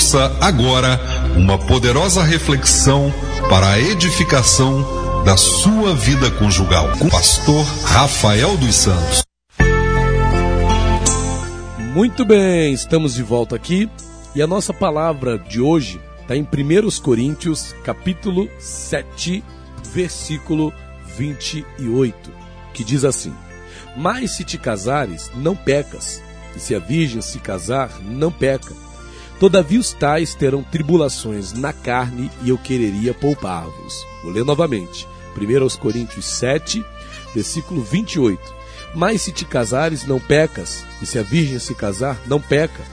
Ouça agora uma poderosa reflexão para a edificação da sua vida conjugal com o pastor Rafael dos Santos. Muito bem, estamos de volta aqui e a nossa palavra de hoje está em 1 Coríntios, capítulo 7, versículo 28, que diz assim: Mas se te casares, não pecas, e se a virgem se casar, não peca. Todavia os tais terão tribulações na carne, e eu quereria poupar-vos. Vou ler novamente. 1 Coríntios 7, versículo 28. Mas se te casares, não pecas, e se a virgem se casar, não peca.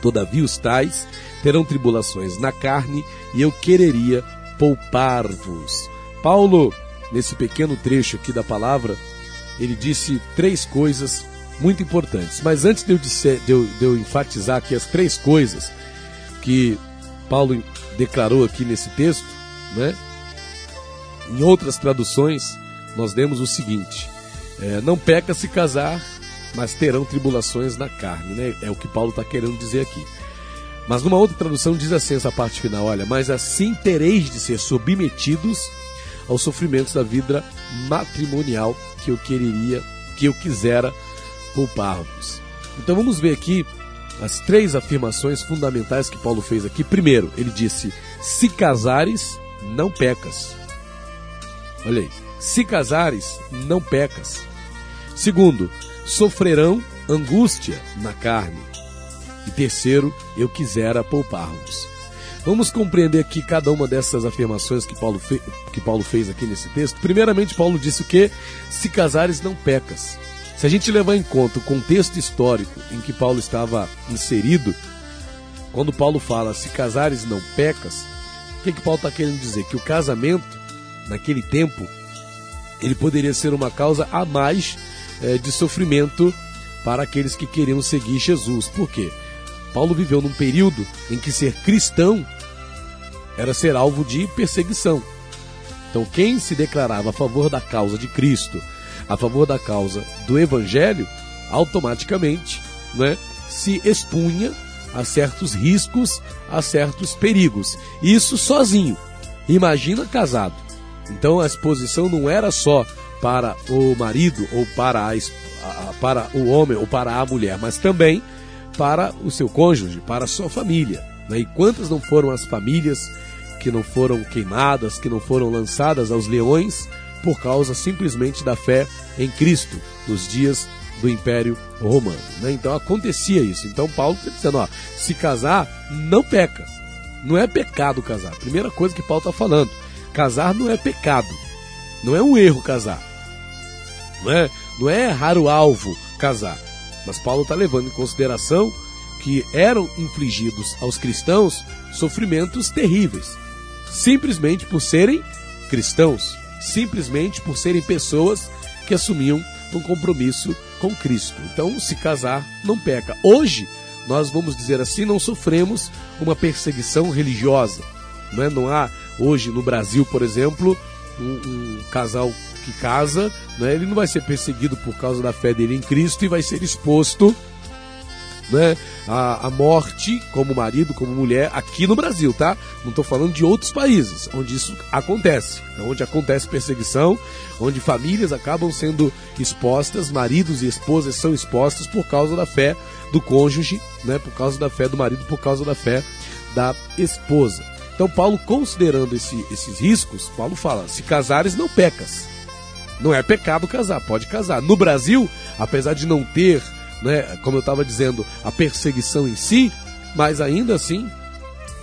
Todavia os tais terão tribulações na carne, e eu quereria poupar-vos. Paulo, nesse pequeno trecho aqui da palavra, ele disse três coisas muito importantes. Mas antes de eu, disser, de eu, de eu enfatizar aqui as três coisas que Paulo declarou aqui nesse texto, né? Em outras traduções, nós demos o seguinte: é, não peca se casar, mas terão tribulações na carne, né? É o que Paulo está querendo dizer aqui. Mas numa outra tradução diz assim essa parte final: olha, mas assim tereis de ser submetidos aos sofrimentos da vida matrimonial que eu quereria, que eu quisera poupar-vos. Então vamos ver aqui as três afirmações fundamentais que Paulo fez aqui. Primeiro, ele disse: se casares, não pecas. Olha aí. Se casares, não pecas. Segundo, sofrerão angústia na carne. E terceiro, eu quisera poupar-vos. Vamos compreender aqui cada uma dessas afirmações que Paulo, que Paulo fez aqui nesse texto. Primeiramente, Paulo disse o que? Se casares, não pecas. Se a gente levar em conta o contexto histórico em que Paulo estava inserido, quando Paulo fala se casares não pecas, o que, que Paulo está querendo dizer? Que o casamento, naquele tempo, ele poderia ser uma causa a mais é, de sofrimento para aqueles que queriam seguir Jesus. Por quê? Paulo viveu num período em que ser cristão era ser alvo de perseguição. Então, quem se declarava a favor da causa de Cristo, a favor da causa do Evangelho, automaticamente né, se expunha a certos riscos, a certos perigos. Isso sozinho. Imagina casado. Então a exposição não era só para o marido ou para, a, para o homem ou para a mulher, mas também para o seu cônjuge, para a sua família. Né? E quantas não foram as famílias que não foram queimadas, que não foram lançadas aos leões por causa simplesmente da fé em Cristo nos dias do Império Romano. Né? Então acontecia isso. Então Paulo está dizendo: ó, se casar, não peca. Não é pecado casar. Primeira coisa que Paulo está falando: casar não é pecado. Não é um erro casar. Não é, não é errar o alvo casar. Mas Paulo está levando em consideração que eram infligidos aos cristãos sofrimentos terríveis, simplesmente por serem cristãos, simplesmente por serem pessoas que assumiam um compromisso com Cristo. Então, se casar, não peca. Hoje, nós vamos dizer assim, não sofremos uma perseguição religiosa. Não, é? não há hoje no Brasil, por exemplo, um, um casal que casa, né, ele não vai ser perseguido por causa da fé dele em Cristo e vai ser exposto né, a, a morte como marido, como mulher, aqui no Brasil, tá? Não estou falando de outros países onde isso acontece, né, onde acontece perseguição, onde famílias acabam sendo expostas, maridos e esposas são expostos por causa da fé do cônjuge, né, por causa da fé do marido, por causa da fé da esposa. Então, Paulo, considerando esse, esses riscos, Paulo fala: se casares, não pecas. Não é pecado casar, pode casar. No Brasil, apesar de não ter, né, como eu estava dizendo, a perseguição em si, mas ainda assim,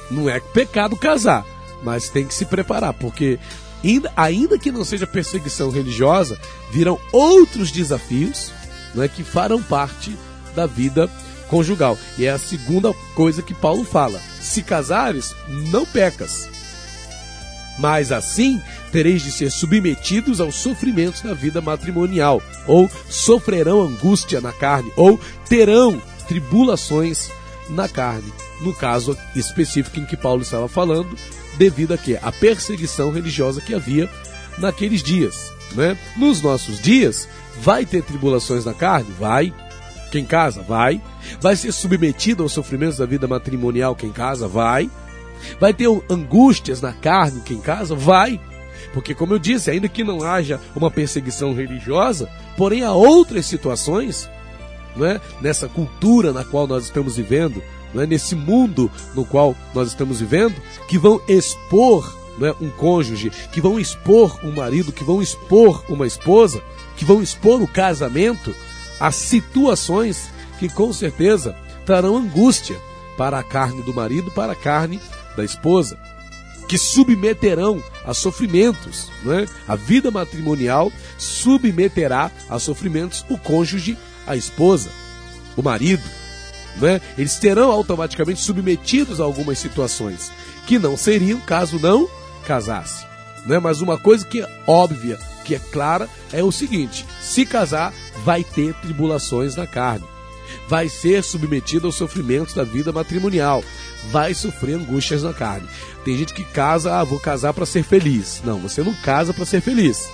não é pecado casar. Mas tem que se preparar, porque ainda, ainda que não seja perseguição religiosa, virão outros desafios né, que farão parte da vida conjugal. E é a segunda coisa que Paulo fala: se casares, não pecas mas assim tereis de ser submetidos aos sofrimentos da vida matrimonial, ou sofrerão angústia na carne, ou terão tribulações na carne. No caso específico em que Paulo estava falando, devido a quê? A perseguição religiosa que havia naqueles dias. Né? Nos nossos dias, vai ter tribulações na carne? Vai. Quem casa? Vai. Vai ser submetido aos sofrimentos da vida matrimonial? Quem casa? Vai. Vai ter angústias na carne? Quem casa? Vai. Porque, como eu disse, ainda que não haja uma perseguição religiosa, porém há outras situações, não é? nessa cultura na qual nós estamos vivendo, não é? nesse mundo no qual nós estamos vivendo, que vão expor não é? um cônjuge, que vão expor um marido, que vão expor uma esposa, que vão expor o casamento a situações que com certeza trarão angústia para a carne do marido, para a carne da esposa que submeterão a sofrimentos. Né? A vida matrimonial submeterá a sofrimentos o cônjuge, a esposa, o marido. Né? Eles terão automaticamente submetidos a algumas situações que não seriam caso não casasse. Né? Mas uma coisa que é óbvia, que é clara, é o seguinte: se casar, vai ter tribulações na carne vai ser submetido aos sofrimentos da vida matrimonial, vai sofrer angústias na carne. Tem gente que casa, ah, vou casar para ser feliz. Não, você não casa para ser feliz.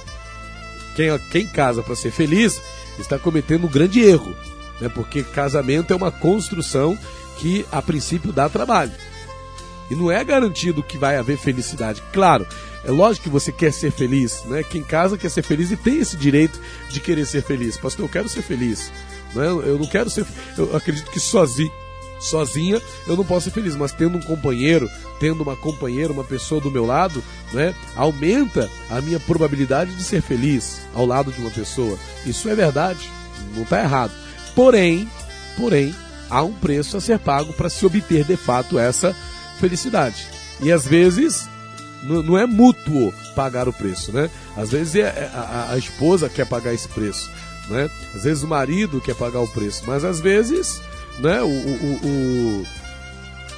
Quem, quem casa para ser feliz está cometendo um grande erro, né? porque casamento é uma construção que a princípio dá trabalho. E não é garantido que vai haver felicidade. Claro, é lógico que você quer ser feliz, né? Quem casa quer ser feliz e tem esse direito de querer ser feliz. Pastor, eu quero ser feliz. Né? Eu não quero ser. Eu acredito que sozinho, sozinha eu não posso ser feliz, mas tendo um companheiro, tendo uma companheira, uma pessoa do meu lado, né, aumenta a minha probabilidade de ser feliz ao lado de uma pessoa. Isso é verdade, não está errado. Porém, porém, há um preço a ser pago para se obter de fato essa felicidade. E às vezes não é mútuo pagar o preço, né? Às vezes é a, a, a esposa quer pagar esse preço. Né? Às vezes o marido quer pagar o preço, mas às vezes né, o, o, o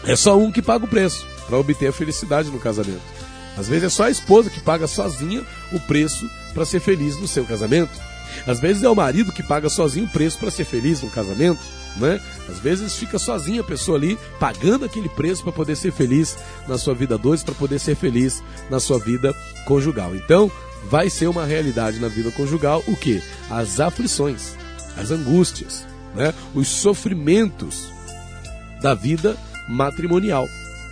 é só um que paga o preço para obter a felicidade no casamento. Às vezes é só a esposa que paga sozinha o preço para ser feliz no seu casamento. Às vezes é o marido que paga sozinho o preço para ser feliz no casamento, né? Às vezes fica sozinha a pessoa ali pagando aquele preço para poder ser feliz na sua vida dois, para poder ser feliz na sua vida conjugal. Então, vai ser uma realidade na vida conjugal o que? As aflições, as angústias, né? os sofrimentos da vida matrimonial.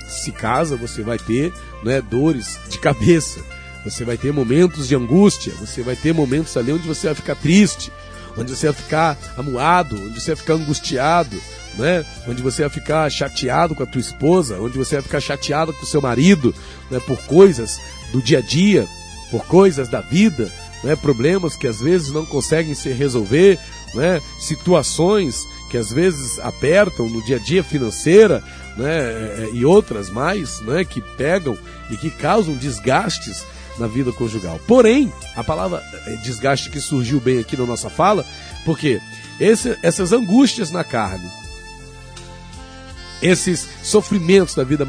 Se casa, você vai ter né, dores de cabeça, você vai ter momentos de angústia, você vai ter momentos ali onde você vai ficar triste, onde você vai ficar amuado, onde você vai ficar angustiado, né? onde você vai ficar chateado com a tua esposa, onde você vai ficar chateado com o seu marido né? por coisas do dia a dia, por coisas da vida, né, problemas que às vezes não conseguem se resolver, né, situações que às vezes apertam no dia a dia financeira, né, é, e outras mais, né, que pegam e que causam desgastes na vida conjugal. Porém, a palavra é, desgaste que surgiu bem aqui na nossa fala, porque esse, essas angústias na carne, esses sofrimentos da vida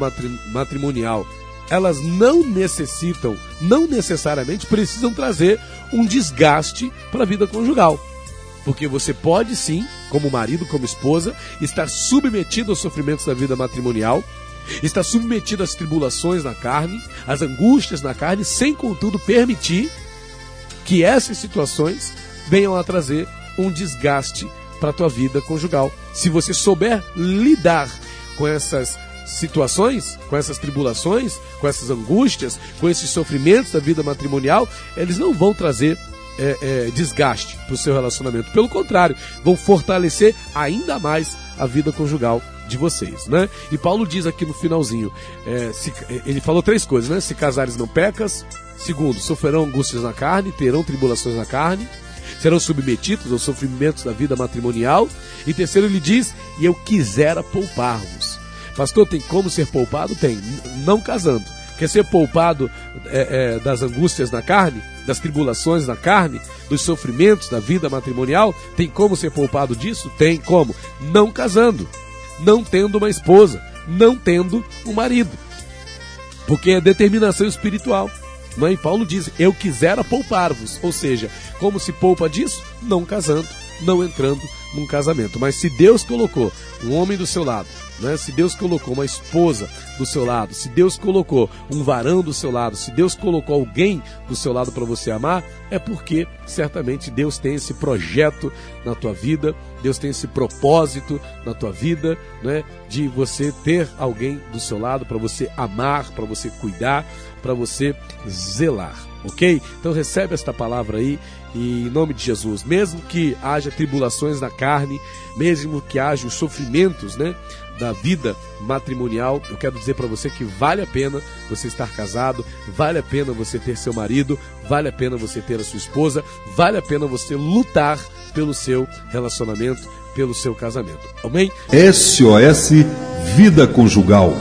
matrimonial, elas não necessitam, não necessariamente precisam trazer um desgaste para a vida conjugal. Porque você pode sim, como marido, como esposa, estar submetido aos sofrimentos da vida matrimonial, estar submetido às tribulações na carne, às angústias na carne, sem contudo permitir que essas situações venham a trazer um desgaste para a tua vida conjugal. Se você souber lidar com essas situações, com essas tribulações, com essas angústias, com esses sofrimentos da vida matrimonial, eles não vão trazer é, é, desgaste para o seu relacionamento. Pelo contrário, vão fortalecer ainda mais a vida conjugal de vocês, né? E Paulo diz aqui no finalzinho, é, se, ele falou três coisas, né? Se casares não pecas, segundo, sofrerão angústias na carne, terão tribulações na carne, serão submetidos aos sofrimentos da vida matrimonial, e terceiro, ele diz, e eu quisera poupar-vos Pastor, tem como ser poupado? Tem, não casando. Quer ser poupado é, é, das angústias na carne, das tribulações na carne, dos sofrimentos da vida matrimonial? Tem como ser poupado disso? Tem como. Não casando, não tendo uma esposa, não tendo um marido. Porque é determinação espiritual. Mãe Paulo diz: Eu quisera poupar-vos. Ou seja, como se poupa disso? Não casando, não entrando num casamento. Mas se Deus colocou um homem do seu lado, né? Se Deus colocou uma esposa do seu lado, se Deus colocou um varão do seu lado, se Deus colocou alguém do seu lado para você amar, é porque certamente Deus tem esse projeto na tua vida, Deus tem esse propósito na tua vida, né? De você ter alguém do seu lado para você amar, para você cuidar, para você zelar, ok? Então recebe esta palavra aí e em nome de Jesus, mesmo que haja tribulações na carne, mesmo que haja os sofrimentos, né? da vida matrimonial, eu quero dizer para você que vale a pena você estar casado, vale a pena você ter seu marido, vale a pena você ter a sua esposa, vale a pena você lutar pelo seu relacionamento, pelo seu casamento. Amém? SOS Vida Conjugal.